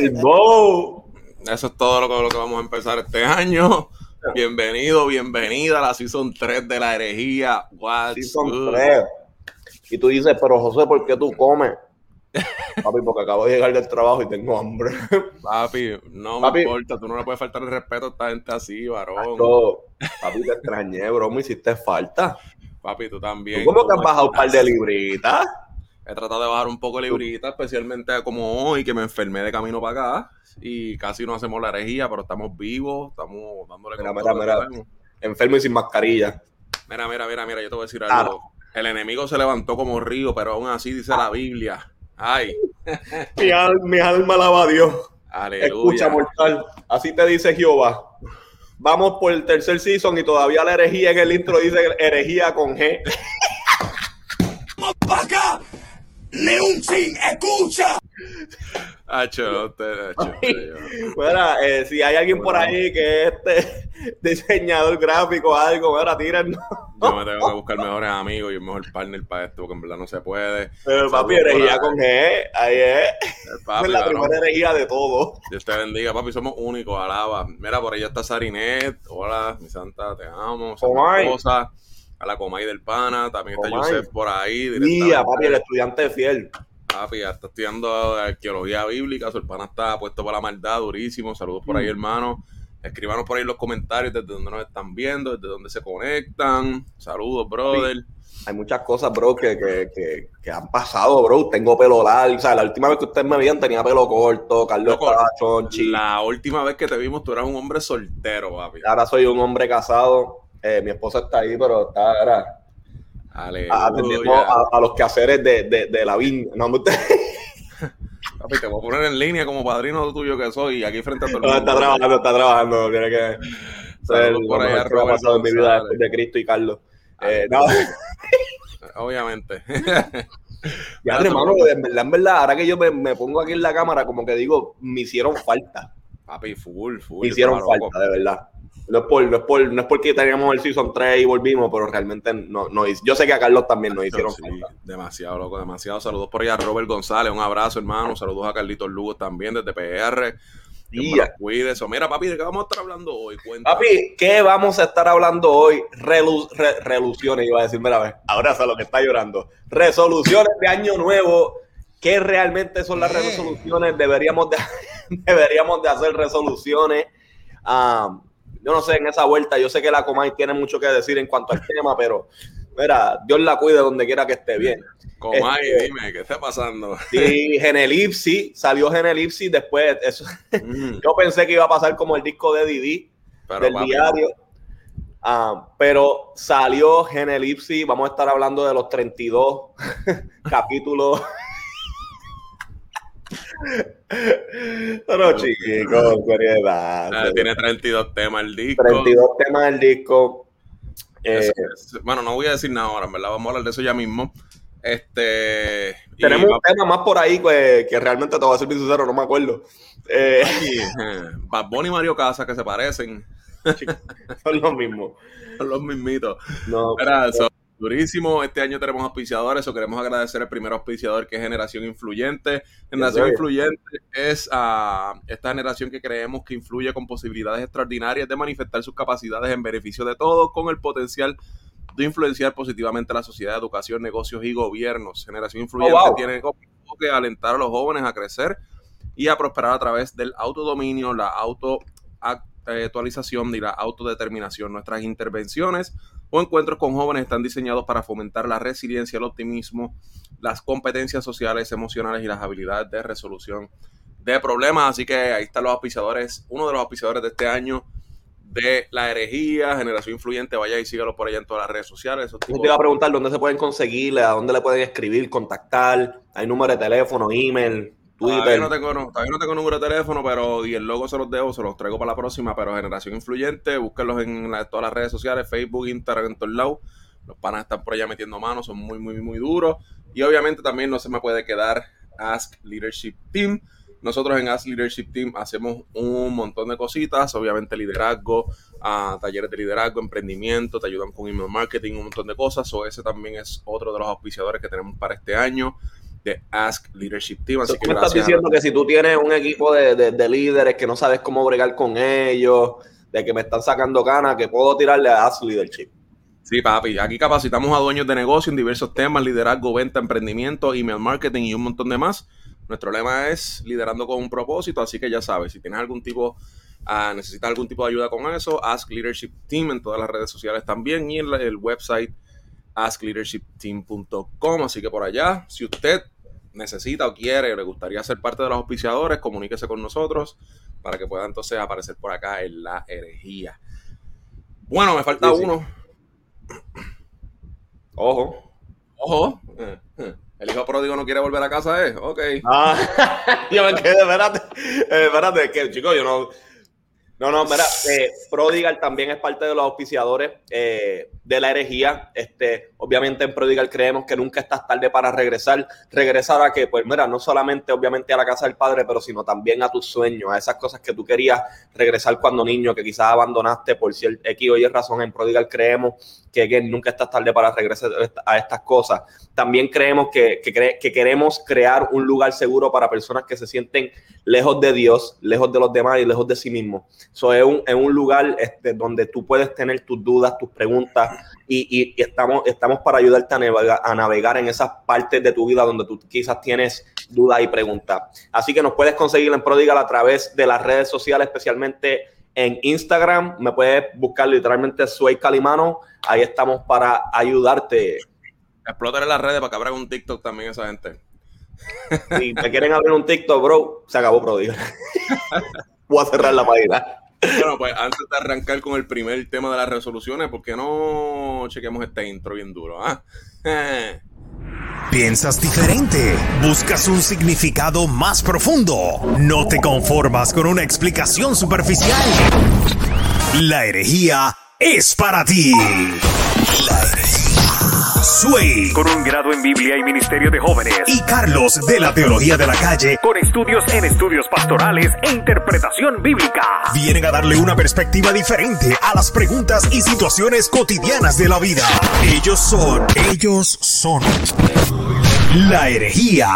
El Bow. Eso es todo lo que, lo que vamos a empezar este año. Bienvenido, bienvenida a la Season 3 de la herejía. What's Season good? 3. Y tú dices, pero José, ¿por qué tú comes? Papi, porque acabo de llegar del trabajo y tengo hambre. Papi, no Papi. me importa, tú no le puedes faltar el respeto a esta gente así, varón. Papi, te extrañé, bro, me hiciste falta. Papi, tú también. ¿Tú cómo que has ¿Cómo bajado un par de libritas? He tratado de bajar un poco librita, especialmente como hoy, que me enfermé de camino para acá. Y casi no hacemos la herejía, pero estamos vivos, estamos dándole Mira, mira, mira. Enfermo y sin mascarilla. Mira, mira, mira, mira, yo te voy a decir Ah. algo. El enemigo se levantó como río, pero aún así dice la Biblia. Ay, Mi alma, mi alma alaba a Dios. aleluya. Escucha, mortal. Así te dice Jehová. Vamos por el tercer season y todavía la herejía en el intro dice herejía con G. chin, escucha. Hacho, no te- hacho, yo- Mira, eh, si hay alguien por ahí que es este diseñador gráfico o algo, mira, tírennos. Yo me tengo que buscar mejores amigos y un mejor partner para esto, porque en verdad no se puede. Pero papi, Saludos por herejía con G, ahí es. Eh, Papi, es la primera herejía de todo. Dios te bendiga, papi, somos únicos, alaba. Mira, por ahí está Sarinet. Hola, mi santa, te amo. Comay. esposa. A la Comay del Pana, también está Comay. Joseph por ahí. Mía, directamente. papi, el estudiante fiel. Papi, ya está estudiando arqueología bíblica, su hermana está puesto para la maldad, durísimo. Saludos por ahí, Mm. hermano. Escríbanos por ahí en los comentarios desde donde nos están viendo, desde donde se conectan. Saludos, brother. Hay muchas cosas, bro, que, que, que, que han pasado, bro. Tengo pelo largo. O sea, la última vez que ustedes me veían tenía pelo corto. Carlos. La última vez que te vimos, tú eras un hombre soltero, papi. Ahora soy un hombre casado. Eh, mi esposa está ahí, pero está ahora, atendiendo a, a los quehaceres de, de, de la viña. No, usted Papi, te voy a poner en línea como padrino tuyo que soy, aquí frente a todo el no, está trabajando, está trabajando. Tiene que ser lo mejor que ha pasado en mi vida después de Cristo y Carlos. Eh, no, Obviamente. ya, hermano, en verdad, en verdad, ahora que yo me, me pongo aquí en la cámara, como que digo, me hicieron falta. Papi, full, full. Me hicieron loco. falta, de verdad. No es, por, no, es por, no es porque teníamos el Season 3 y volvimos, pero realmente no, no Yo sé que a Carlos también nos hicieron Sí, falta. demasiado loco, demasiado. Saludos por ahí a Robert González, un abrazo, hermano. Saludos a Carlitos Lugo también desde PR. Los cuide. So, mira, papi, ¿de qué vamos a estar hablando hoy? Cuéntame. Papi, ¿qué vamos a estar hablando hoy? Relu- re- reluciones, iba a decir, mira, a ver, ahora sé lo que está llorando. Resoluciones de año nuevo. ¿Qué realmente son las resoluciones? Deberíamos de, deberíamos de hacer resoluciones. Ah, yo no sé, en esa vuelta, yo sé que la Comay tiene mucho que decir en cuanto al tema, pero mira, Dios la cuide donde quiera que esté bien. Comay, este- dime, ¿qué está pasando? Y Genelipsi, salió Genelipsi después, eso, Mm, yo pensé que iba a pasar como el disco de Didi, Pero, del papi, diario. Ah, pero salió Genelipsi, vamos a estar hablando de los 32 capítulos. Pero chicos, seriedad. ah, tiene 32 temas el disco. 32 temas del disco. Eh, es- bueno, no voy a decir nada ahora, en verdad, vamos a hablar de eso ya mismo. Este. y tenemos un va- tema más por ahí que, que realmente te voy a ser bien sincero, no me acuerdo. Eh, y, eh, Bad Bunny y Mario Casas que se parecen. son los mismos. Son los mismitos. No, eso, durísimo. Este año tenemos auspiciadores, o queremos agradecer al primer auspiciador que es Generación Influyente. Generación. Influyente es ah, esta generación que creemos que influye con posibilidades extraordinarias de manifestar sus capacidades en beneficio de todos, con el potencial de influenciar positivamente la sociedad, educación, negocios y gobiernos. Generación Influyente Oh, wow. tiene como enfoque alentar a los jóvenes a crecer y a prosperar a través del autodominio, la autoactualización y la autodeterminación. Nuestras intervenciones o encuentros con jóvenes están diseñados para fomentar la resiliencia, el optimismo, las competencias sociales, emocionales y las habilidades de resolución de problemas. Así que ahí están los auspiciadores, uno de los auspiciadores de este año de la herejía, generación influyente, vaya y sígalo por allá en todas las redes sociales. Yo te iba a preguntar dónde se pueden conseguir, a dónde le pueden escribir, contactar, hay número de teléfono, email, Twitter. no, tengo, no, todavía no tengo número de teléfono, pero y el logo se los debo, se los traigo para la próxima, pero Generación Influyente, búsquenlos en la- todas las redes sociales, Facebook, Instagram, en todos lados. Los panas están por allá metiendo manos, son muy, muy, muy duros. Y obviamente también no se me puede quedar Ask Leadership Team. Nosotros en Ask Leadership Team hacemos un montón de cositas, obviamente liderazgo, ah, talleres de liderazgo, emprendimiento, te ayudan con email marketing, un montón de cosas. O ese también es otro de los auspiciadores que tenemos para este año. De Ask Leadership Team. Así que me estás diciendo que si tú tienes un equipo de, de, líderes que no sabes cómo bregar con ellos, de que me están sacando ganas, que puedo tirarle a Ask Leadership. Sí, papi. Aquí capacitamos a dueños de negocio en diversos temas, liderazgo, venta, emprendimiento, email marketing y un montón de más. Nuestro lema es liderando con un propósito, así que ya sabes, si tienes algún tipo, uh, necesitas algún tipo de ayuda con eso, Ask Leadership Team en todas las redes sociales también y en el website askleadershipteam.com. Así que por allá, si usted necesita o quiere o le gustaría ser parte de los auspiciadores, comuníquese con nosotros para que pueda entonces aparecer por acá en la herejía. Bueno, me falta uno. Ojo. Ojo. El hijo pródigo no quiere volver a casa, ¿eh? Ok. Ah, yo me quedé, espérate. Eh, espérate, que chico, yo no no, no, mira, eh, Prodigal también es parte de los auspiciadores eh, de la herejía. Este, obviamente en Prodigal creemos que nunca estás tarde para regresar. Regresar a que, pues mira, no solamente obviamente a la casa del padre, pero sino también a tus sueños, a esas cosas que tú querías regresar cuando niño, que quizás abandonaste por cierto X o Y razón. En Prodigal creemos que, nunca estás tarde para regresar a estas cosas. También creemos que, que queremos crear un lugar seguro para personas que se sienten lejos de Dios, lejos de los demás y lejos de sí mismos So, es, un, un lugar este, donde tú puedes tener tus dudas, tus preguntas y, estamos, estamos para ayudarte a navegar, a navegar en esas partes de tu vida donde tú quizás tienes dudas y preguntas. Así que nos puedes conseguir en Prodigal a través de las redes sociales, especialmente en Instagram. Me puedes buscar literalmente Suey Calimano. Ahí estamos para ayudarte. Explotar en las redes para que abran un TikTok también esa gente. Si te quieren abrir un TikTok, bro, se acabó Prodigal. Voy a cerrar la página. Bueno, pues antes de arrancar con el primer tema de las resoluciones, ¿por qué no chequemos este intro bien duro? Ah? Piensas diferente, buscas un significado más profundo, no te conformas con una explicación superficial. La herejía es para ti. La herejía. Sway, con un grado en Biblia y Ministerio de Jóvenes. Y Carlos, de la Teología de la Calle, con estudios en estudios pastorales e interpretación bíblica. Vienen a darle una perspectiva diferente a las preguntas y situaciones cotidianas de la vida. Ellos son, ellos son la herejía.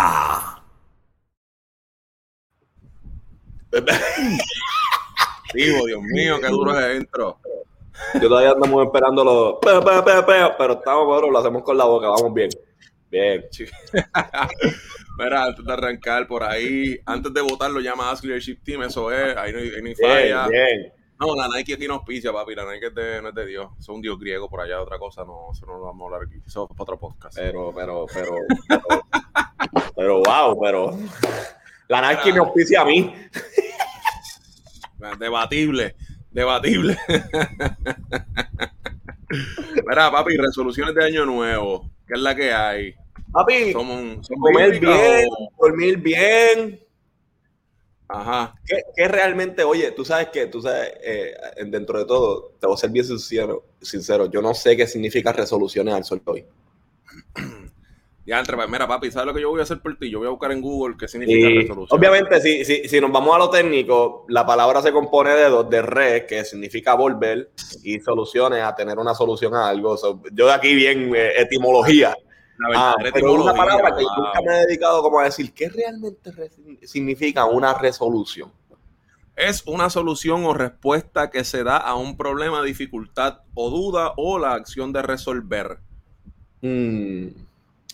Dios mío, qué duro es dentro. Yo todavía andamos esperando los pero estamos, bueno, lo hacemos con la boca, vamos bien. Bien. Mira, antes de arrancar por ahí, antes de votar lo llama Ask Leadership Team, eso es, ahí no hay, ahí falla. Bien. No, la Nike aquí no auspicia, papi, la Nike es de, no es de Dios, es un dios griego por allá, otra cosa, no, eso no lo vamos a hablar aquí, eso es para otro podcast. Pero, pero, pero, pero, pero, wow, pero, la Nike me auspicia a mí. Debatible. Debatible. Mira, papi, resoluciones de año nuevo. ¿Qué es la que hay? Papi, somos, comer bien, dormir bien. Ajá. ¿Qué, realmente, oye, tú sabes que, tú sabes, eh, dentro de todo, te voy a ser bien sincero, sincero, yo no sé qué significa resoluciones al sol hoy. Ya, entre, mira, papi, ¿sabes lo que yo voy a hacer por ti? Yo voy a buscar en Google qué significa resolución. Obviamente, si, si, si, nos vamos a lo técnico, la palabra se compone de dos, de re, que significa volver, y soluciones, a tener una solución a algo. yo de aquí bien eh, etimología. Ah, pero una palabra que nunca me he dedicado como a decir, ¿qué realmente significa una resolución? Es una solución o respuesta que se da a un problema, dificultad o duda o la acción de resolver. Mm.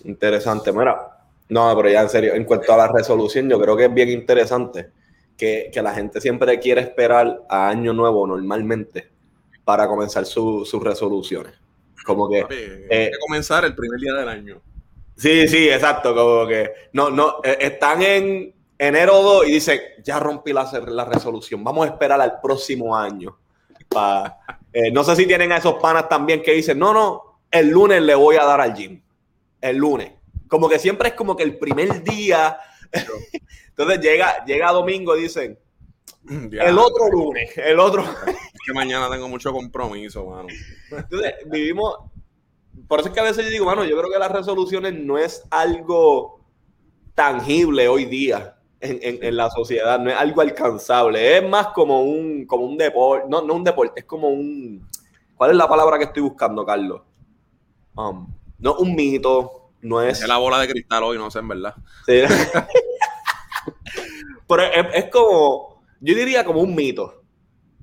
Interesante, mira. No, pero ya en serio, en cuanto a la resolución, yo creo que es bien interesante que, la gente siempre quiere esperar a año nuevo normalmente para comenzar sus resoluciones. Como que... Eh, comenzar el primer día del año. Sí, sí, exacto. Como que no, no, eh, están en enero 2 y dicen, ya rompí la, la resolución, vamos a esperar al próximo año. Eh, no sé si tienen a esos panas también que dicen, no, no, el lunes le voy a dar al gym el lunes. Como que siempre es como que el primer día. Entonces llega, llega domingo y dicen, el otro lunes, el otro. Es que mañana tengo mucho compromiso, mano. Entonces, vivimos. Por eso es que a veces yo digo, mano, yo creo que las resoluciones no es algo tangible hoy día en, la sociedad, no es algo alcanzable. Es más como un, como un deporte, no, no un deporte, es como un. ¿Cuál es la palabra que estoy buscando, Carlos? Um, no un mito, no es... Es la bola de cristal hoy, no sé, en verdad. Sí. Pero es, es como, yo diría como un mito.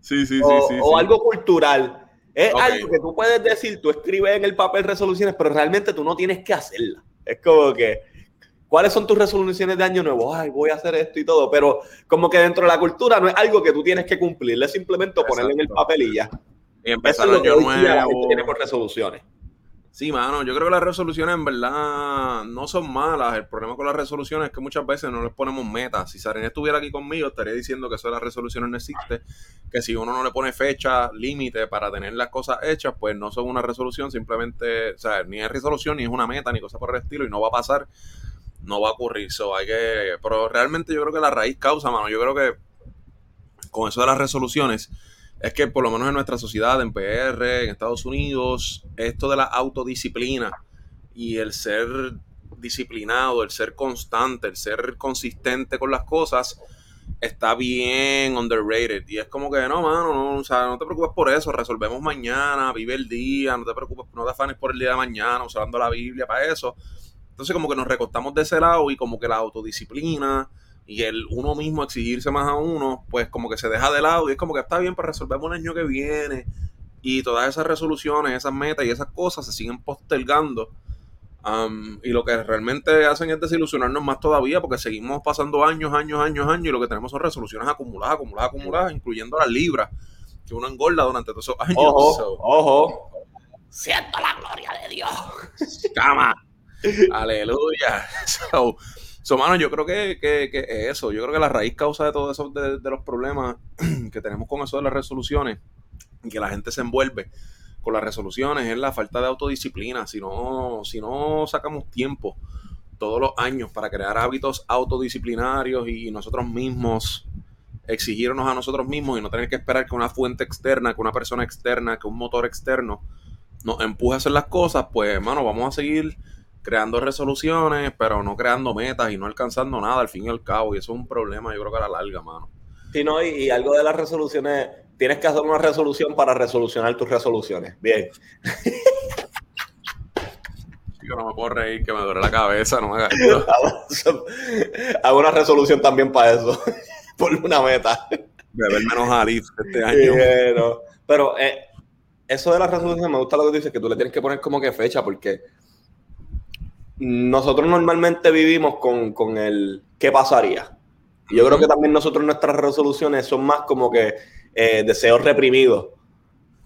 Sí, sí, sí, o, sí. o sí. algo cultural. Es algo que tú puedes decir, tú escribes en el papel resoluciones, pero realmente tú no tienes que hacerlas. Es como que, ¿cuáles son tus resoluciones de año nuevo? Ay, voy a hacer esto y todo, pero como que dentro de la cultura no es algo que tú tienes que cumplir, es simplemente ponerlo en el papel y ya. Y Eso empezar es el lo que año hoy día la gente nuevo. tiene por resoluciones. Sí, mano, yo creo que las resoluciones en verdad no son malas. El problema con las resoluciones es que muchas veces no les ponemos metas. Si Saren estuviera aquí conmigo, estaría diciendo que eso de las resoluciones no existe. Que si uno no le pone fecha, límite para tener las cosas hechas, pues no son una resolución, simplemente, o sea, ni es resolución, ni es una meta, ni cosa por el estilo, y no va a pasar, no va a ocurrir. So, hay que, pero realmente yo creo que la raíz causa, mano. Yo creo que con eso de las resoluciones, es que por lo menos en nuestra sociedad, en PR, en Estados Unidos, esto de la autodisciplina y el ser disciplinado, el ser constante, el ser consistente con las cosas, está bien underrated. Y es como que, no, mano, no, o sea, no te preocupes por eso, resolvemos mañana, vive el día, no te preocupes, no te afanes por el día de mañana, usando la Biblia para eso. Entonces como que nos recostamos de ese lado y como que la autodisciplina y el uno mismo exigirse más a uno, pues como que se deja de lado y es como que está bien, pues resolvemos el año que viene y todas esas resoluciones, esas metas y esas cosas se siguen postergando. Um, y lo que realmente hacen es desilusionarnos más todavía porque seguimos pasando años, años, años, años y lo que tenemos son resoluciones acumuladas, acumuladas, acumuladas, incluyendo las libras que uno engorda durante todos esos años. Ojo, So, ojo. Siento la gloria de Dios. cama. Aleluya. So, so, mano, yo creo que, que, que eso, yo creo que la raíz causa de todo eso, de, de los problemas que tenemos con eso de las resoluciones, y que la gente se envuelve con las resoluciones, es la falta de autodisciplina. Si no, si no sacamos tiempo todos los años para crear hábitos autodisciplinarios y nosotros mismos exigirnos a nosotros mismos y no tener que esperar que una fuente externa, que una persona externa, que un motor externo nos empuje a hacer las cosas, pues, hermano, vamos a seguir creando resoluciones, pero no creando metas y no alcanzando nada al fin y al cabo. Y eso es un problema, yo creo que a la larga, mano. Sí, no, y, y algo de las resoluciones, tienes que hacer una resolución para resolucionar tus resoluciones. Bien. Yo no me puedo reír, que me duele la cabeza, no me hagas. Hago una resolución también para eso. Por una meta. Beber menos Alif este año. no. Pero eh, eso de las resoluciones me gusta lo que tú dices, que tú le tienes que poner como que fecha, porque nosotros normalmente vivimos con, con el qué pasaría. Yo creo que también nosotros nuestras resoluciones son más como que eh, deseos reprimidos.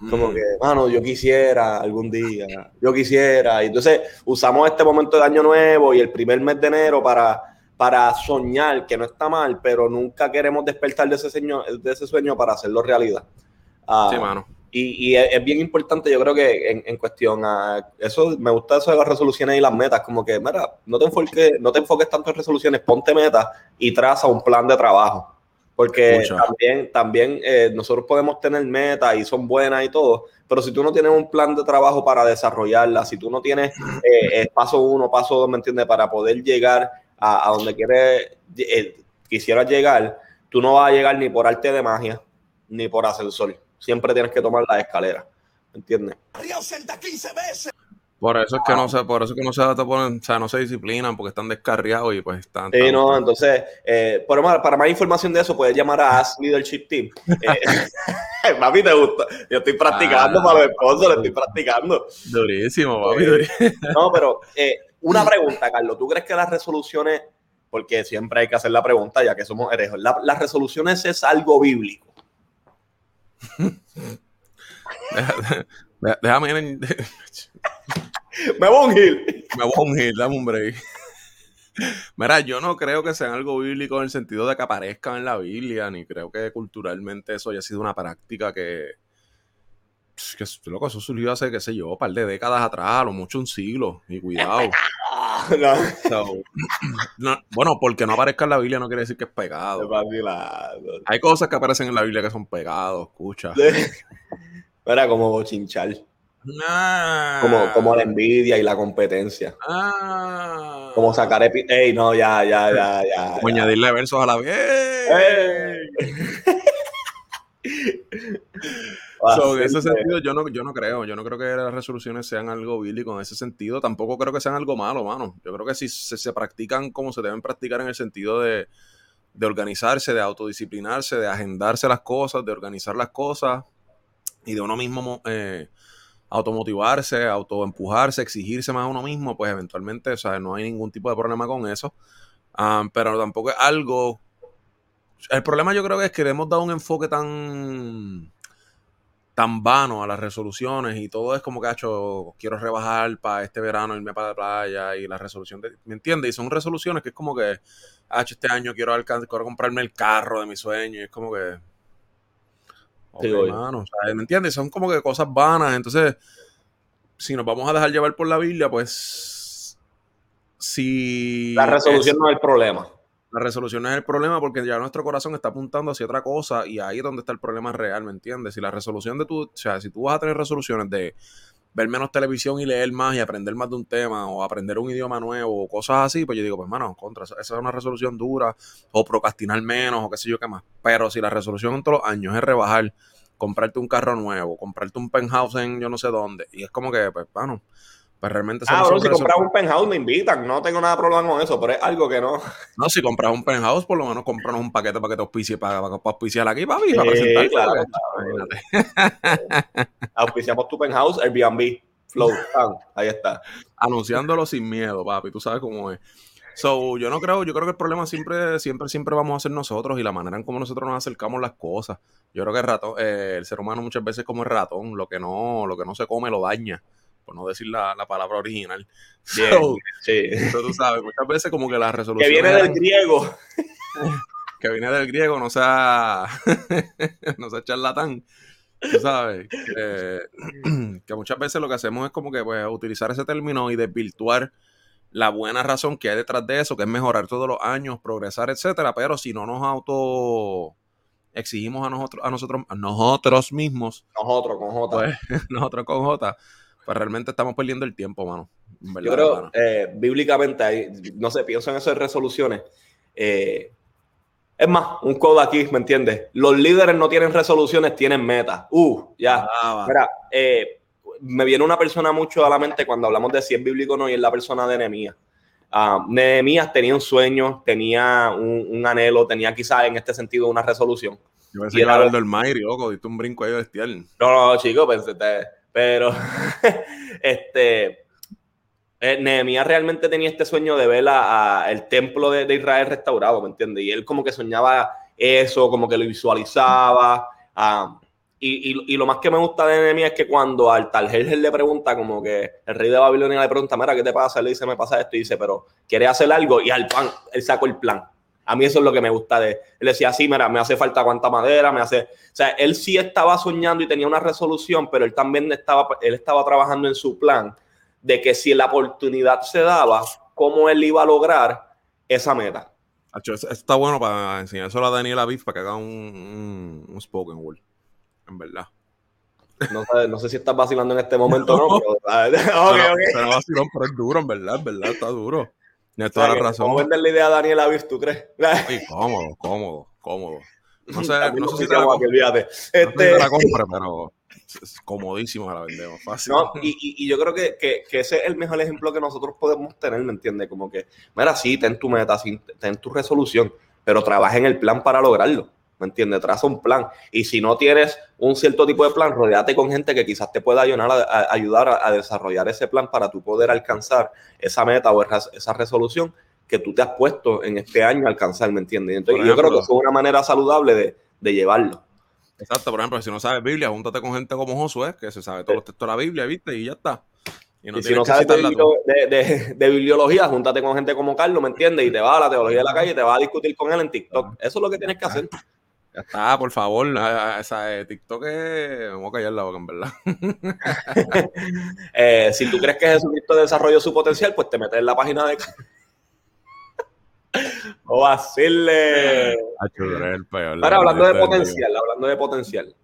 Como Mm. que, mano, yo quisiera algún día, yo quisiera. Y entonces usamos este momento de año nuevo y el primer mes de enero para, para soñar, que no está mal, pero nunca queremos despertar de ese, sueño, de ese sueño para hacerlo realidad. Ah, Sí, mano. Y, y es, es bien importante, yo creo que en, en cuestión a eso, me gusta eso de las resoluciones y las metas, como que, mira, no te enfoques, no te enfoques tanto en resoluciones, ponte metas y traza un plan de trabajo. Porque Mucho. también, también eh, nosotros podemos tener metas y son buenas y todo, pero si tú no tienes un plan de trabajo para desarrollarlas, si tú no tienes eh, eh, paso uno, paso dos, ¿me entiendes? Para poder llegar a, a donde quieres, eh, quisieras llegar, tú no vas a llegar ni por arte de magia, ni por ascensor. Siempre tienes que tomar las escaleras, ¿me entiendes? Río Celta 15 veces. Por eso es que no se, por eso es que no se ponen, o sea, no se disciplinan porque están descarriados y pues están. Sí, no, entonces, eh, para, más, para más información de eso, puedes llamar a Ask Leadership Team. Eh, papi, te gusta. Yo estoy practicando Ah. para los esposos, le estoy practicando. Durísimo, papi. Eh, durísimo. No, pero eh, una pregunta, Carlos. ¿Tú crees que las resoluciones, porque siempre hay que hacer la pregunta, ya que somos herejos, la- las resoluciones es algo bíblico? Déjame ir en- Me voy a un gil. Me voy a ungir, dame un break. Mira, yo no creo que sean algo bíblico en el sentido de que aparezcan en la Biblia, ni creo que culturalmente eso haya sido una práctica que. Que loco, eso surgió hace, qué sé yo, un par de décadas atrás, a lo mucho un siglo, y cuidado. No, So, no, bueno, porque no aparezca en la Biblia no quiere decir que es pecado. vacilando. Hay cosas que aparecen en la Biblia que son pecados, escucha. Era como bochinchar, Ah. como, como la envidia y la competencia. Ah. Como sacar epi... Ey, no, ya, ya, ya, ya. Como ya. añadirle versos a la vez. ¡Ey! So, en ese sentido, yo no, yo no creo. Yo no creo que las resoluciones sean algo bíblico en ese sentido. Tampoco creo que sean algo malo, mano. Yo creo que si se, se practican como se deben practicar en el sentido de, de organizarse, de autodisciplinarse, de agendarse las cosas, de organizar las cosas y de uno mismo eh, automotivarse, autoempujarse, exigirse más a uno mismo, pues eventualmente, o sea, no hay ningún tipo de problema con eso. Ah, pero tampoco es algo. El problema yo creo que es que le hemos dado un enfoque tan tan vano a las resoluciones y todo es como que, hecho quiero rebajar para este verano, irme para la playa y la resolución, de, ¿me entiendes? Y son resoluciones que es como que, hecho este año quiero, alcanzar, quiero comprarme el carro de mi sueño y es como que... Okay, o sea, ¿Me entiendes? Son como que cosas vanas. Entonces, si nos vamos a dejar llevar por la Biblia, pues... Si... La resolución es, no es el problema. La resolución es el problema porque ya nuestro corazón está apuntando hacia otra cosa y ahí es donde está el problema real, ¿me entiendes? Si la resolución de tu, o sea, si tú vas a tener resoluciones de ver menos televisión y leer más y aprender más de un tema o aprender un idioma nuevo o cosas así, pues yo digo, pues mano, contra, esa es una resolución dura o procrastinar menos o qué sé yo qué más. Pero si la resolución en todos los años es rebajar, comprarte un carro nuevo, comprarte un penthouse en yo no sé dónde, y es como que, pues, bueno, pues realmente... Ah, bueno, si compras un penthouse me invitan, no tengo nada de problema con eso, pero es algo que no... No, si compras un penthouse, por lo menos compranos un paquete para que te auspicie, para, para, para auspiciar aquí, papi, sí, para presentar. Claro, claro. Auspiciamos tu penthouse, Airbnb, Flow, ahí está. Anunciándolo sin miedo, papi, tú sabes cómo es. So, yo no creo, yo creo que el problema siempre, siempre, siempre vamos a ser nosotros y la manera en cómo nosotros nos acercamos las cosas. Yo creo que el ratón, eh, el ser humano muchas veces como el ratón, lo que no, lo que no se come lo daña por no decir la, la palabra original. Bien, so, sí. tú sabes, muchas veces como que la resolución... Que viene del griego. que viene del griego, no sea, no sea charlatán. Tú sabes, que, que, muchas veces lo que hacemos es como que pues, utilizar ese término y desvirtuar la buena razón que hay detrás de eso, que es mejorar todos los años, progresar, etcétera, pero si no nos auto exigimos a nosotros, a nosotros, a nosotros mismos. Nosotros con J. Pues, nosotros con J pues realmente estamos perdiendo el tiempo, mano. Verdad, Yo creo, eh, bíblicamente, hay, no sé, pienso en esas resoluciones. Eh, es más, un code aquí, ¿me entiendes? Los líderes no tienen resoluciones, tienen metas. Uh, ya. Ah, Mira, eh, me viene una persona mucho a la mente cuando hablamos de si es bíblico o no, y es la persona de Nehemías. Uh, Nehemías tenía un sueño, tenía un, un anhelo, tenía quizás en este sentido una resolución. Yo pensé que era el del Mayri, loco, diste un brinco ahí bestial. No, no, chico, pensé, te, pero, este, eh, Nehemías realmente tenía este sueño de ver a, el templo de, Israel restaurado, ¿me entiendes? Y él como que soñaba eso, como que lo visualizaba. Y, lo más que me gusta de Nehemías es que cuando al Taljerjer le pregunta, como que el rey de Babilonia le pregunta, mira, ¿qué te pasa? Le dice, me pasa esto. Y dice, pero ¿quiere hacer algo? Y al pan, él sacó el plan. A mí eso es lo que me gusta de él. Él decía, sí, mira, me hace falta cuánta madera, me hace... O sea, él sí estaba soñando y tenía una resolución, pero él también estaba, él estaba trabajando en su plan de que si la oportunidad se daba, cómo él iba a lograr esa meta. Está bueno para enseñárselo a Daniel Aviv para que haga un, un, un spoken word, en verdad. No sé, no sé si estás vacilando en este momento o no, pero... okay, pero, okay. pero vacilón, pero es duro, en verdad, en verdad, está duro. Tienes toda o sea, la razón. ¿Cómo vender la idea a Daniel Avis, tú crees? Sí, cómodo, cómodo, cómodo. No sé, no sé si te la, aquí, olvídate. Este... no sé si la compre, pero es comodísimo la vendemos, fácil. No, y, y, y yo creo que, que, que, ese es el mejor ejemplo que nosotros podemos tener, ¿me entiendes? Como que, mira, sí, ten tu meta, sí, ten tu resolución, pero trabaja en el plan para lograrlo. ¿Me entiendes? Traza un plan. Y si no tienes un cierto tipo de plan, rodeate con gente que quizás te pueda ayudar a, a ayudar a, a, desarrollar ese plan para tú poder alcanzar esa meta o esa resolución que tú te has puesto en este año a alcanzar, ¿me entiendes? Entonces, ejemplo, yo creo que eso es una manera saludable de, de, llevarlo. Exacto, por ejemplo, si no sabes Biblia, júntate con gente como Josué, que se sabe todos los textos de la Biblia, ¿viste? Y ya está. Y, no y si no sabes de, de, de, de, bibliología, júntate con gente como Carlos, ¿me entiendes? Y te vas a la teología de la calle y te vas a discutir con él en TikTok. Eso es lo que tienes que hacer. Ya está, por favor. Esa, eh, TikTok es. Vamos a callar la boca, en verdad. eh, si tú crees que Jesucristo desarrolló su potencial, pues te metes en la página de. o decirle. Ahora, hablando de potencial, hablando de potencial.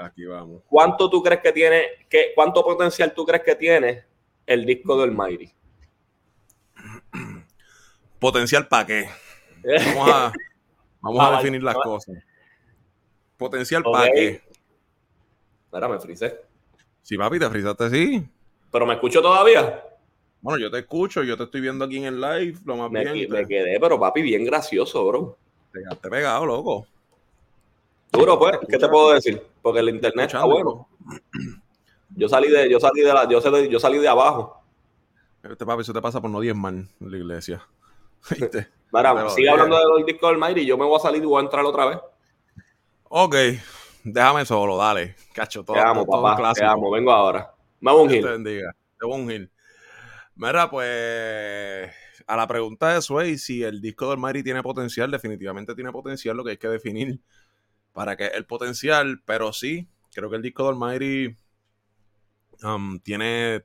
Aquí vamos. ¿Cuánto tú crees que tiene, que, cuánto potencial tú crees que tiene el disco del Mighty? ¿Potencial para qué? Vamos a, vamos a definir las cosas. Potencial okay. para qué. Mira, me frisé. Sí, papi, te frisaste, sí. Pero me escucho todavía. Bueno, yo te escucho, yo te estoy viendo aquí en el live, lo más Me, bien. me quedé, pero papi, bien gracioso, bro. te quedaste pegado, loco. Duro, pues, ¿qué te puedo decir? Porque el internet está bueno. Yo salí de, yo salí de la, yo salí, yo salí de abajo. Este papi, eso te pasa por no diezmar en la iglesia. ¿Viste? Mira, Pero, sigue hablando del disco del Mayri y yo me voy a salir y voy a entrar otra vez. Ok, déjame solo, dale. Cacho, todo, Te amo, todo- todo un papá. Te amo. Vengo ahora. Vamos un Dios te gil. bendiga. De un Hill. Mira, pues a la pregunta de Sway, si el disco del Mighty tiene potencial, definitivamente tiene potencial, lo que hay que definir para que el potencial, pero sí, creo que el disco del Mighty um, tiene,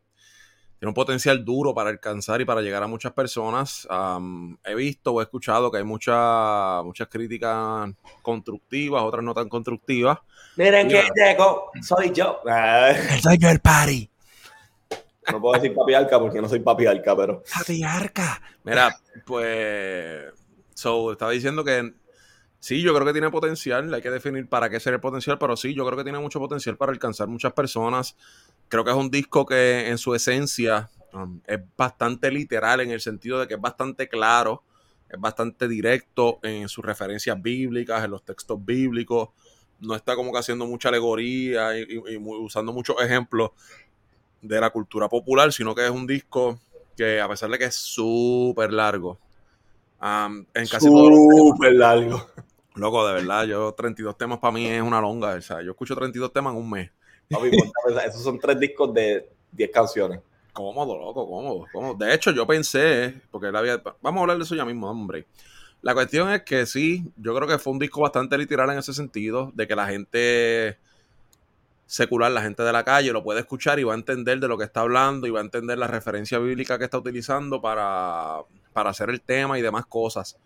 tiene un potencial duro para alcanzar y para llegar a muchas personas. Um, he visto o he escuchado que hay mucha- muchas críticas constructivas, otras no tan constructivas. Miren que llego, soy yo. Ah, soy yo el party. No puedo decir papi arca porque no soy papi arca, pero Patriarca. Mira, pues. So, estaba diciendo que sí, yo creo que tiene potencial. Hay que definir para qué ser el potencial, pero sí, yo creo que tiene mucho potencial para alcanzar muchas personas. Creo que es un disco que en su esencia um, es bastante literal en el sentido de que es bastante claro, es bastante directo en sus referencias bíblicas, en los textos bíblicos. No está como que haciendo mucha alegoría y, y- y muy- usando muchos ejemplos de la cultura popular, sino que es un disco que a pesar de que es súper largo, am, en casi todos los súper largo. Loco, de verdad, yo 32 temas para mí es una longa. O sea, yo escucho 32 temas en un mes. Papi, esos son tres discos de 10 canciones. Cómodo, loco, cómodo, cómodo. De hecho, yo pensé, porque él había. Vamos a hablar de eso ya mismo, hombre. La cuestión es que sí, yo creo que fue un disco bastante literal en ese sentido, de que la gente secular, la gente de la calle, lo puede escuchar y va a entender de lo que está hablando y va a entender la referencia bíblica que está utilizando para, para hacer el tema y demás cosas.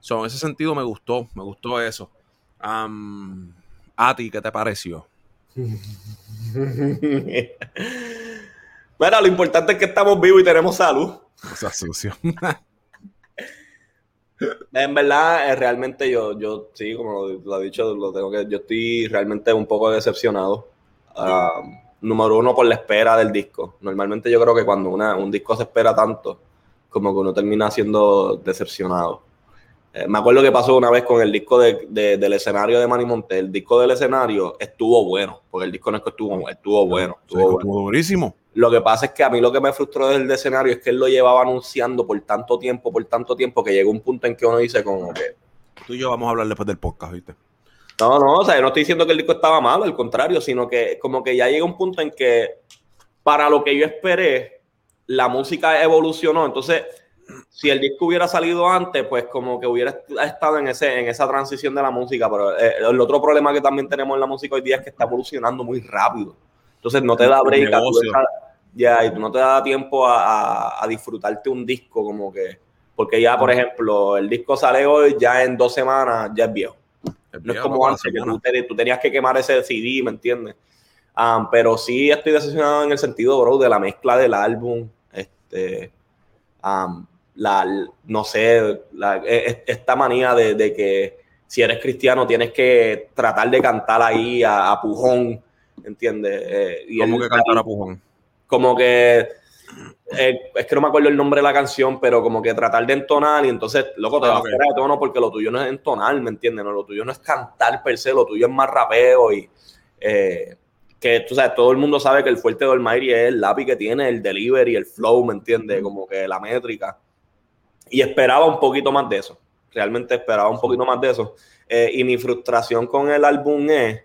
So, en ese sentido me gustó, me gustó eso. A ti, ¿qué te pareció? Mira, lo importante es que estamos vivos y tenemos salud. O sea, sucio. En verdad, eh, realmente yo, yo sí, como lo, lo he dicho, lo tengo que, yo estoy realmente un poco decepcionado. Ah, número uno, por la espera del disco. Normalmente yo creo que cuando una, un disco se espera tanto, como que uno termina siendo decepcionado. Eh, me acuerdo que pasó una vez con el disco de- de- del escenario de Manny Monte. El disco del escenario estuvo bueno, porque el disco no es que estuvo, estuvo bueno. Estuvo bueno. Estuvo durísimo. Lo que pasa es que a mí lo que me frustró del escenario es que él lo llevaba anunciando por tanto tiempo, por tanto tiempo, que llegó un punto en que uno dice como que, Tú y yo vamos a hablar después del podcast, ¿viste? no, no, o sea, yo no estoy diciendo que el disco estaba malo, al contrario, sino que como que ya llega un punto en que para lo que yo esperé, la música evolucionó. Entonces, si el disco hubiera salido antes, pues como que hubiera est- estado en, ese, en esa transición de la música. Pero eh, el otro problema que también tenemos en la música hoy día es que está evolucionando muy rápido. Entonces no te da break. ya, y tú no te da tiempo a, a- a disfrutarte un disco como que... Porque ya, por ejemplo, el disco sale hoy, ya en dos semanas ya es viejo. No es como antes, que tú, te- tú tenías que quemar ese CD, ¿me entiendes? Ah, pero sí estoy decepcionado en el sentido, bro, de la mezcla del álbum. Este, am, la, no sé, la- e- e- esta manía de, de que si eres cristiano tienes que tratar de cantar ahí a, a pujón, ¿entiendes? Eh, y ¿Cómo él- que cantar a pujón? como que eh, es que no me acuerdo el nombre de la canción, pero como que tratar de entonar y entonces, loco, te Ah, vas ok. fuera de tono porque lo tuyo no es entonar, ¿me entiendes? No, lo tuyo no es cantar per se, lo tuyo es más rapeo y eh, que tú sabes, todo el mundo sabe que el fuerte de Almighty es el lápiz que tiene, el delivery, el flow, ¿me entiendes? Como que la métrica. Y esperaba un poquito más de eso. Realmente esperaba un poquito más de eso. Eh, y mi frustración con el álbum es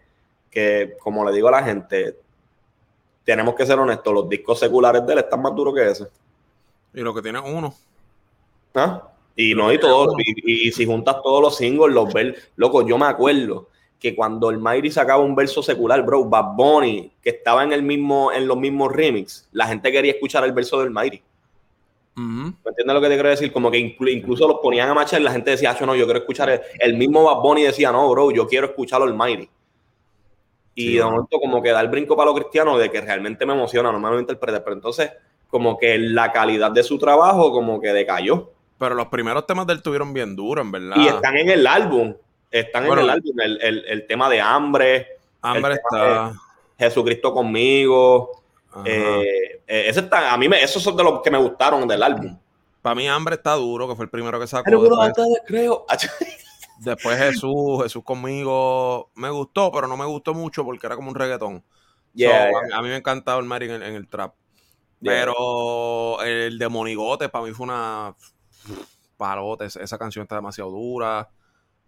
que, como le digo a la gente, tenemos que ser honestos, los discos seculares de él están más duros que ese. Y lo que tiene uno. ¿Ah? Y no, y todo, y, y si juntas todos los singles, los ver, loco, yo me acuerdo que cuando el Mighty sacaba un verso secular, bro, Bad Bunny, que estaba en el mismo, en los mismos remix, la gente quería escuchar el verso del ¿Me entiendes lo que te quiero decir? Como que inclu- incluso los ponían a marchar y la gente decía, "Acho, no, yo quiero escuchar el, el mismo Bad Bunny decía, no, bro, yo quiero escucharlo el Mighty. Y Sí, de momento como que da el brinco para los cristianos de que realmente me emociona, no me interpreta, pero entonces como que la calidad de su trabajo como que decayó. Pero los primeros temas de él tuvieron bien duros, en verdad. Y están en el álbum, están Bueno. en el álbum, el, el- el tema de hambre, Hambre está. Jesucristo conmigo. Eh, eh, ese está, a mí me, esos son de los que me gustaron del álbum. Para mí, Hambre está duro, que fue el primero que sacó. Pero antes de- creo. después Jesús, Jesús conmigo. Me gustó, pero no me gustó mucho porque era como un reggaetón. Yeah, So, a- A, mí me encantaba el Mari en el, en el trap. Yeah. Pero el de Monigote para mí fue una parote. Esa- Esa canción está demasiado dura.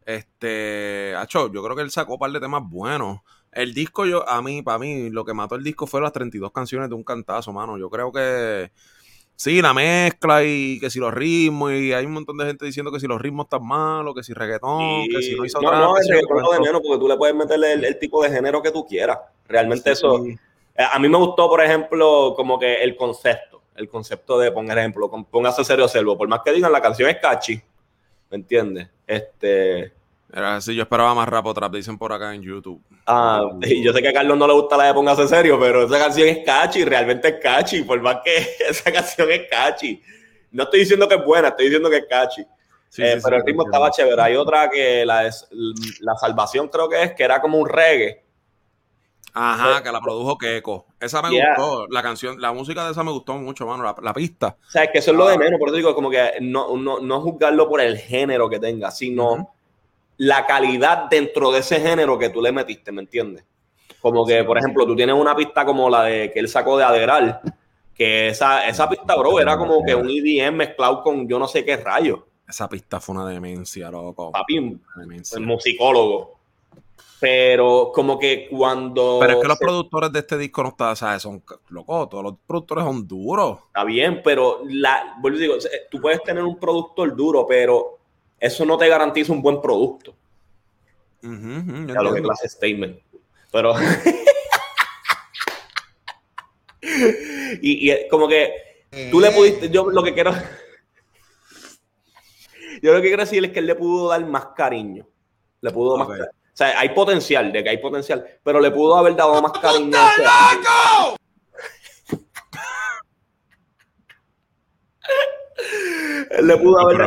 Este, acho, yo creo que él sacó un par de temas buenos. El disco, yo, a mí, para mí, lo que mató el disco fue las 32 canciones de un cantazo, mano. Yo creo que sí, la mezcla y que si los ritmos, y hay un montón de gente diciendo que si los ritmos están malos, que si reggaetón, que si no hizo no, no, el reggaetón es lo de menos porque tú le puedes meterle el, el tipo de género que tú quieras. Realmente eso. Sí. Eh, A mí me gustó, por ejemplo, como que el concepto. El concepto de, por ejemplo, póngase serio selvo. Por más que digan, la canción es catchy. ¿Me entiendes? Este. Era así, yo esperaba más rap o trap, dicen por acá en YouTube. Ah, y yo sé que a Carlos no le gusta la de Póngase Serio, pero esa canción es catchy, realmente es catchy, por más que esa canción es catchy. No estoy diciendo que es buena, estoy diciendo que es catchy. Sí, Eh, sí, sí, pero el ritmo estaba chévere. Hay otra que la, es- la Salvación creo que es, que era como un reggae. Ajá, que la produjo Keiko. Esa me Yeah. gustó. La canción, la música de esa me gustó mucho, mano. La, la pista. O sea, es que eso es lo de Ah. menos, por eso digo, como que no, no, no juzgarlo por el género que tenga, sino. La calidad dentro de ese género que tú le metiste, ¿me entiendes? Como que, por ejemplo, tú tienes una pista como la de que él sacó de Aderal, que esa, esa pista, bro, era como que un EDM mezclado con yo no sé qué rayo. Esa pista fue una demencia, loco. Papi, demencia. el musicólogo. Pero como que cuando... Pero es que los se- productores de este disco no están, ¿sabes? Son locos, todos los productores son duros. Está bien, pero la, vuelvo digo, tú puedes tener un productor duro, pero eso no te garantiza un buen producto. Yo Ya lo que clase statement. Pero. y, como que tú le pudiste. Yo lo que quiero. Yo lo que quiero decir es que él le pudo dar más cariño. Le pudo más. Ok. ca- O sea, hay potencial, de que hay potencial, pero le pudo haber dado más cariño. a ese Él le pudo haber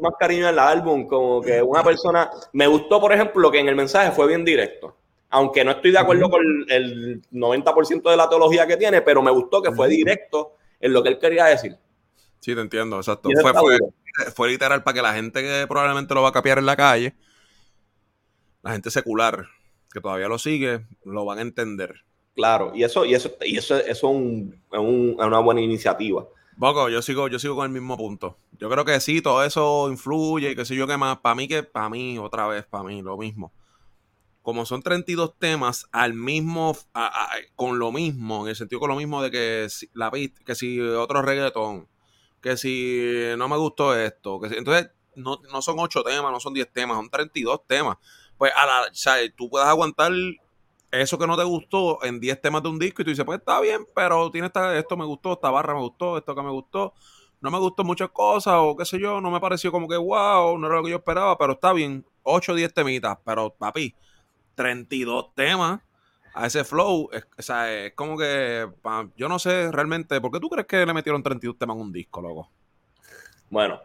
más cariño al álbum, como que una persona. Me gustó, por ejemplo, que en el mensaje fue bien directo. Aunque no estoy de acuerdo con el 90% de la teología que tiene, pero me gustó que fue directo en lo que él quería decir. Sí, te entiendo, exacto. Fue, fue, literal para que la gente que probablemente lo va a capiar en la calle, la gente secular que todavía lo sigue, lo van a entender. Claro, y eso, y eso, y eso, eso es, un- es un- es una buena iniciativa. Boco, yo sigo, yo sigo con el mismo punto. Yo creo que sí, todo eso influye y qué sé yo qué más. Para mí que, para mí, otra vez, para mí, lo mismo. Como son 32 temas al mismo, a- con lo mismo, en el sentido con lo mismo de que si, la que si otro reggaetón, que si no me gustó esto, que si, entonces no, no son 8 temas, no son 10 temas, son 32 temas. Pues a la, o sea, tú puedes aguantar eso que no te gustó en 10 temas de un disco y tú dices, pues está bien, pero tiene esta, esto me gustó, esta barra me gustó, esto que me gustó, no me gustó muchas cosas o qué sé yo, no me pareció como que wow, no era lo que yo esperaba, pero está bien, 8 o 10 temitas, pero papi, 32 temas a ese flow, o sea, es como que yo no sé realmente, ¿por qué tú crees que le metieron 32 temas en un disco, loco? Bueno,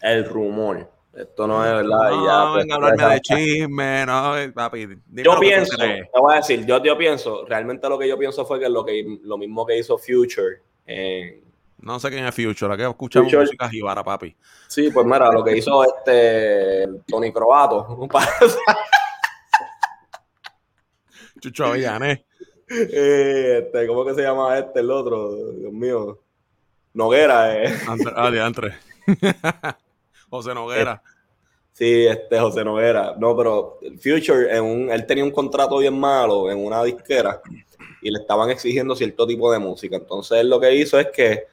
el rumor. Esto no es verdad. No, ya, pues, venga a hablarme de chisme, no, eh, papi, Yo pienso, te voy a decir, yo, yo pienso, realmente lo que yo pienso fue que lo, que lo mismo que hizo Future. en- No sé quién es Future, aquí escuchamos Future. música jibara, papi. sí, pues mira, lo que hizo este Tony Croato. Chucho Avellané. Eh, este, ¿Cómo que se llama este, el otro? Dios mío. Noguera, eh. Ah, de Andre. José Noguera. Sí, este José Noguera. No, pero el Future, en un, él tenía un contrato bien malo en una disquera y le estaban exigiendo cierto tipo de música. Entonces él lo que hizo es que,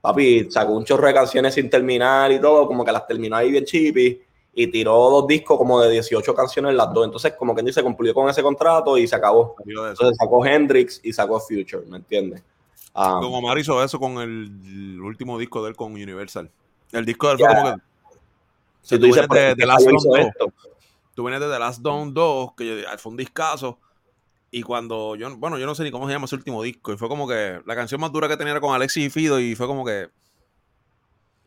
papi, sacó un chorro de canciones sin terminar y todo, como que las terminó ahí bien chippy y tiró dos discos como de 18 canciones las dos. Entonces, como que dice, cumplió con ese contrato y se acabó. Entonces sacó Hendrix y sacó Future, ¿me entiendes? Ah, Don Omar hizo eso con el, último disco de él con Universal. El disco de él Ya. fue como que. Si tú tú dices, vienes de- ¿por qué de Last Don esto? Tú vienes de The Last Dawn 2, que yo- fue un discazo. Y cuando yo, bueno, yo no sé ni cómo se llama ese último disco. Y fue como que la canción más dura que tenía era con Alexis y Fido. Y fue como que.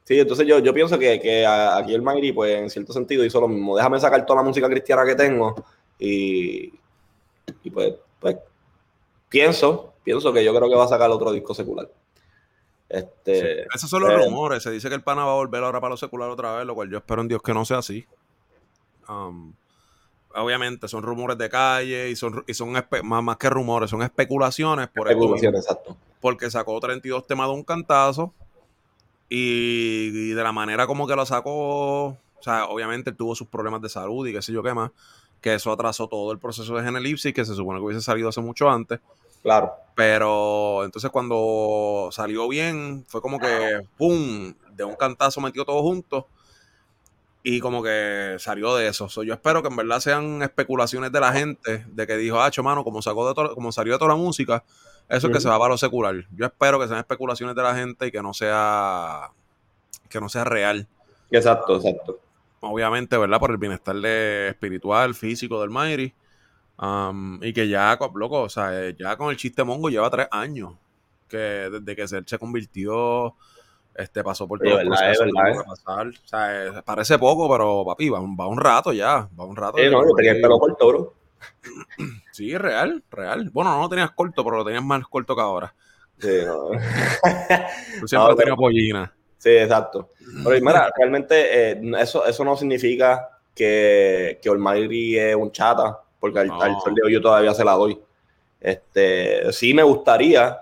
Sí, entonces yo, yo pienso que, que aquí el Mayri, pues en cierto sentido, hizo lo mismo. Déjame sacar toda la música cristiana que tengo y, y pues, pues pienso, pienso que yo creo que va a sacar otro disco secular. Este, Esos son los eh, rumores. Se dice que el pana va a volver ahora para lo secular otra vez, lo cual yo espero en Dios que no sea así. Um, obviamente son rumores de calle y son, y son más, más que rumores, son especulaciones por mismo. exacto. porque sacó 32 temas de un cantazo y, y de la manera como que lo sacó, o sea, obviamente él tuvo sus problemas de salud y qué sé yo qué más, que eso atrasó todo el proceso de Genelipsis, que se supone que hubiese salido hace mucho antes, Claro. pero entonces cuando salió bien, fue como que, ¡pum!, de un cantazo metió todo junto. Y como que salió de eso. So, yo espero que en verdad sean especulaciones de la gente de que dijo, ah, mano, como, sacó de to- como salió de toda la música, eso es que se va para lo secular. Yo espero que sean especulaciones de la gente y que no sea que no sea real. Exacto, exacto. Obviamente, ¿verdad? Por el bienestar de espiritual, físico del Mayri. Um, y que ya, co- loco, o sea, eh, ya con el chiste mongo lleva tres años. Que desde que él se convirtió, este, pasó por verdad, es procesos que verdad, tuvo que pasar. O sea, eh, parece poco, pero papi, va, un- va un rato ya. Va un rato. Sí, de- no, yo tenía el pelo corto, bro. Sí, real, real. Bueno, no lo tenías corto, pero lo tenías más corto que ahora. Sí, no. Tú siempre No, has tenido pollina. Sí, exacto. Pero mira, realmente eh, eso, eso no significa que, que Almighty es un chata, porque al, No. al sol de hoy yo todavía se la doy. Este, sí me gustaría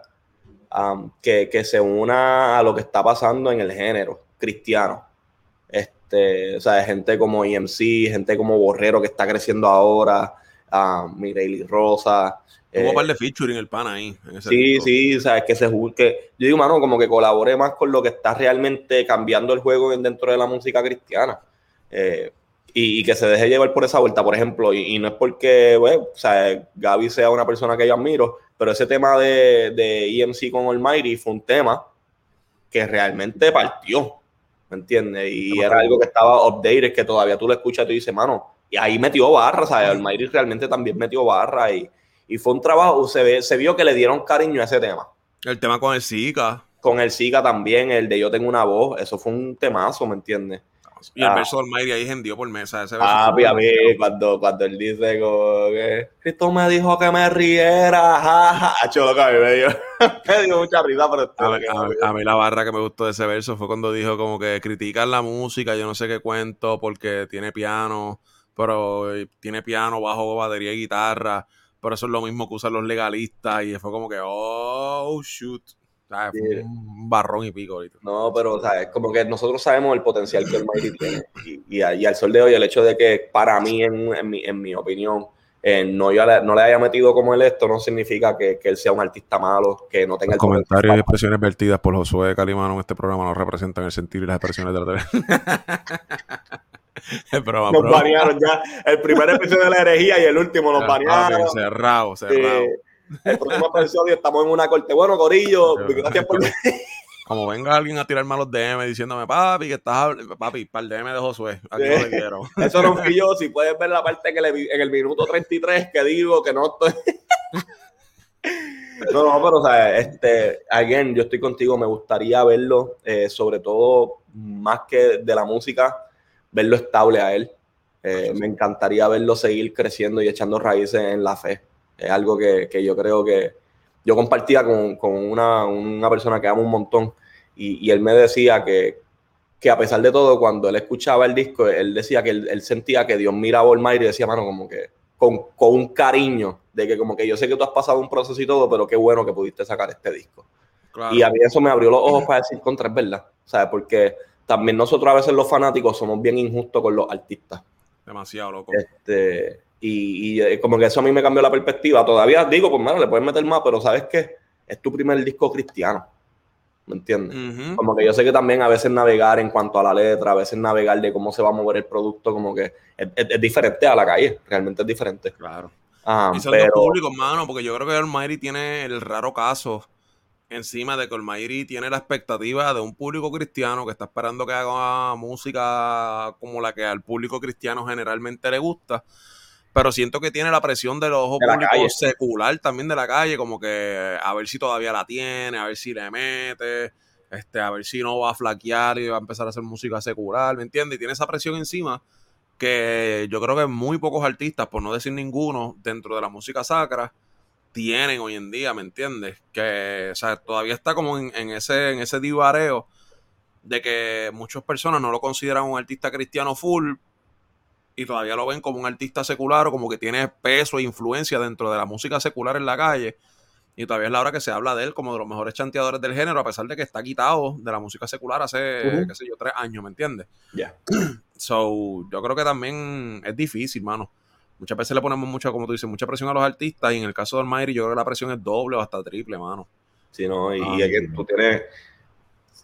am, que, que se una a lo que está pasando en el género cristiano. Este, o sea, gente como EMC, gente como Borrero que está creciendo ahora, um, Mireille Rosa. Eh, un par de featuring el pan ahí. en ese Sí, disco. sí, o sea, que se que yo digo, mano, como que colabore más con lo que está realmente cambiando el juego en- dentro de la música cristiana. Eh, y, y que se deje llevar por esa vuelta, por ejemplo, y, y no es porque, bueno, o sea, Gaby sea una persona que yo admiro, pero ese tema de, de EMC con Almighty fue un tema que realmente partió, ¿me entiendes? Y era algo que estaba updated, que todavía tú lo escuchas y tú dices, mano, y ahí metió barra, ¿sabes? Almighty realmente también metió barra y, y fue un trabajo, se, ve, se vio que le dieron cariño a ese tema. El tema con el Zika. Con el Zika también, el de Yo tengo una voz, eso fue un temazo, ¿me entiendes? Y el Ah. verso del Mayri ahí hendió por mesa. Ese verso Ah, a mí, cuando, cuando él dice como que Cristo me dijo que me riera, jaja, Acho, loco, a mí me dio, me dio mucha risa, pero A mí, a mí- a mí la barra que me gustó de ese verso fue cuando dijo como que critican la música, yo no sé qué cuento, porque tiene piano, pero eh, tiene piano, bajo, batería y guitarra, pero eso es lo mismo que usan los legalistas, y fue como que, oh, shoot. O sea, fue Sí. un barrón y pico ahorita. No, pero o sea, es como que nosotros sabemos el potencial que el Mighty tiene. Y, y, al sol de hoy, el hecho de que para mí, en, en mi, en mi opinión, eh, no, yo le, no le haya metido como él esto, no significa que, que él sea un artista malo, que no tenga Los el comentarios y expresiones vertidas por Josué Calimano en este programa no representan el sentir y las expresiones de la tele. es broma, Nos banearon ya. El primer episodio de la herejía y el último nos banearon. Cerrado, cerrado. Eh, el próximo episodio estamos en una corte. Bueno, Corillo, gracias por Como venga alguien a tirarme a los DM diciéndome, papi, que estás habl- papi, para el DM de Josué, aquí no quiero. Eso no fui yo. Si puedes ver la parte que le en el minuto 33 que digo que no estoy. no, no, pero o sea, este, again, yo estoy contigo. Me gustaría verlo, eh, sobre todo más que de la música, verlo estable a él. Eh, me encantaría verlo seguir creciendo y echando raíces en la fe. Es algo que, que yo creo que yo compartía con, con una, una persona que amo un montón y, y él me decía que, que a pesar de todo, cuando él escuchaba el disco, él decía que él, él sentía que Dios miraba a Almighty y decía, mano, como que con, con un cariño de que como que yo sé que tú has pasado un proceso y todo, pero qué bueno que pudiste sacar este disco. Claro. Y a mí eso me abrió los ojos para decir contra, es verdad. ¿Sabes? Porque también nosotros a veces los fanáticos somos bien injustos con los artistas. Demasiado loco. Este, y, y, eh, como que eso a mí me cambió la perspectiva. Todavía digo, pues mano, le puedes meter más, pero ¿sabes qué? Es tu primer disco cristiano. ¿Me entiendes? Como que yo sé que también a veces navegar en cuanto a la letra, a veces navegar de cómo se va a mover el producto, como que es, es- es diferente a la calle, realmente es diferente. Claro. Ah, Y son dos pero públicos, mano, porque yo creo que Almighty tiene el raro caso encima de que Almighty tiene la expectativa de un público cristiano que está esperando que haga música como la que al público cristiano generalmente le gusta. Pero siento que tiene la presión del ojo De público calle. secular también de la calle, como que a ver si todavía la tiene, a ver si le mete, este, a ver si no va a flaquear y va a empezar a hacer música secular, ¿me entiendes? Y tiene esa presión encima que yo creo que muy pocos artistas, por no decir ninguno, dentro de la música sacra, tienen hoy en día, ¿me entiendes? Que, o sea, todavía está como en, en ese, en ese divareo de que muchas personas no lo consideran un artista cristiano full y todavía lo ven como un artista secular o como que tiene peso e influencia dentro de la música secular en la calle. Y todavía es la hora que se habla de él como de los mejores chanteadores del género, a pesar de que está quitado de la música secular hace, qué sé yo, tres años, ¿me entiendes? Ya. So, yo creo que también es difícil, mano. Muchas veces le ponemos mucha, como tú dices, mucha presión a los artistas y en el caso del Mayri yo creo que la presión es doble o hasta triple, mano. Sí, no, y, Ah. y again, tú tienes.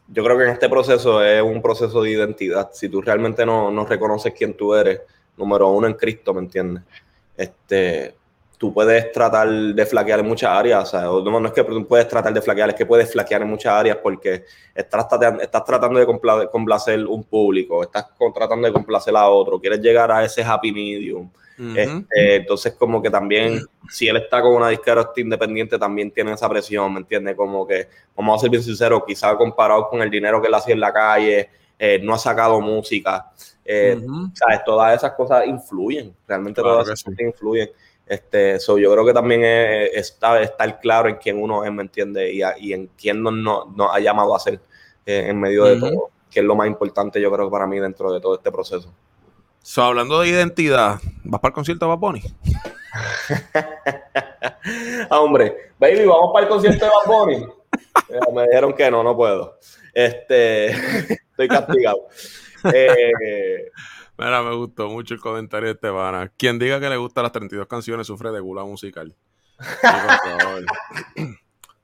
Yo creo que en este proceso es un proceso de identidad. Si tú realmente no, no reconoces quién tú eres, número uno en Cristo, ¿me entiendes? Este, tú puedes tratar de flaquear en muchas áreas. O sea, no, no es que tú puedes tratar de flaquear, es que puedes flaquear en muchas áreas porque estás, trata- estás tratando de compla- complacer un público, estás tratando de complacer a otro, quieres llegar a ese happy medium. Este, entonces, como que también, si él está con una disquera independiente, también tiene esa presión, ¿me entiendes? Como que, vamos a ser bien sinceros, quizás comparado con el dinero que él hacía en la calle, eh, no ha sacado música. Eh, Ujú. ¿sabes? Todas esas cosas influyen, realmente Claro todas esas sí. cosas influyen. Este, so yo creo que también es, está, estar claro en quién uno es, ¿me entiendes? Y, y en quién nos, nos- nos ha llamado a ser eh, en medio de Ujú. todo, que es lo más importante, yo creo, para mí dentro de todo este proceso. So, hablando de identidad, ¿vas para el concierto de Bad Bunny? Ah, hombre, baby, vamos para el concierto de Bad Bunny. Eh, me dijeron que no, no puedo. Este, estoy castigado. Eh, Mira, me gustó mucho el comentario de Estebana. Quien diga que le gustan las 32 canciones sufre de gula musical.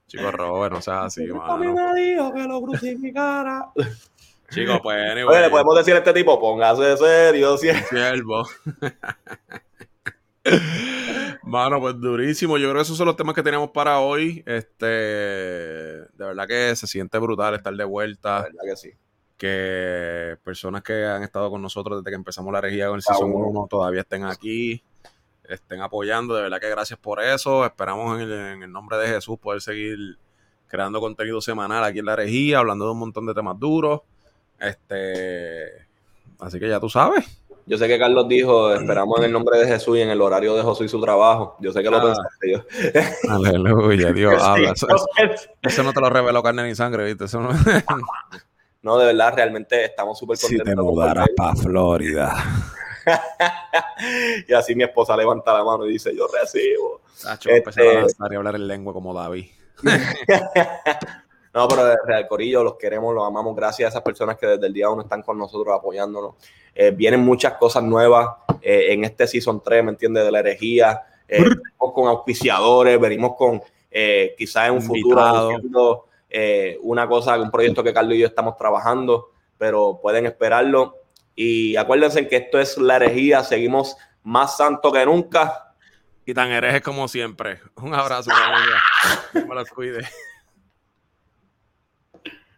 Chico Robert. No seas así, a mí mano. me dijo que lo crucificara. Chico, pues, anyway, Oye, le podemos decir a este tipo, póngase serio, si siervo. Mano, pues durísimo. Yo creo que esos son los temas que tenemos para hoy. Este, de verdad que se siente brutal estar de vuelta. verdad que sí. que personas que han estado con nosotros desde que empezamos la regía con el Ah, Season bueno. 1 todavía estén aquí, estén apoyando. De verdad que gracias por eso. Esperamos en el, en el nombre de Jesús poder seguir creando contenido semanal aquí en la regía, hablando de un montón de temas duros. Este, así que ya tú sabes. Yo sé que Carlos dijo, esperamos en el nombre de Jesús y en el horario de Josué y su trabajo. Yo sé que lo Ah. pensaste yo. Aleluya, Dios habla. Eso, eso no te lo reveló carne ni sangre, ¿viste? Eso no... No, de verdad, realmente estamos súper contentos. con volver. para Florida. y así mi esposa levanta la mano y dice, yo recibo. A empezar Este- a hablar en lengua como David. No, pero de Real Corillo los queremos, los amamos. Gracias a esas personas que desde el día uno están con nosotros apoyándonos. Eh, vienen muchas cosas nuevas eh, en este Season 3, ¿me entiendes? De la herejía. Eh, venimos con auspiciadores, venimos con eh, quizás en un futuro Invitados. anunciando, eh, una cosa, un proyecto que Carlos y yo estamos trabajando, pero pueden esperarlo. Y acuérdense que esto es la herejía, seguimos más santo que nunca. Y tan herejes como siempre. Un abrazo, familia. Me los cuide.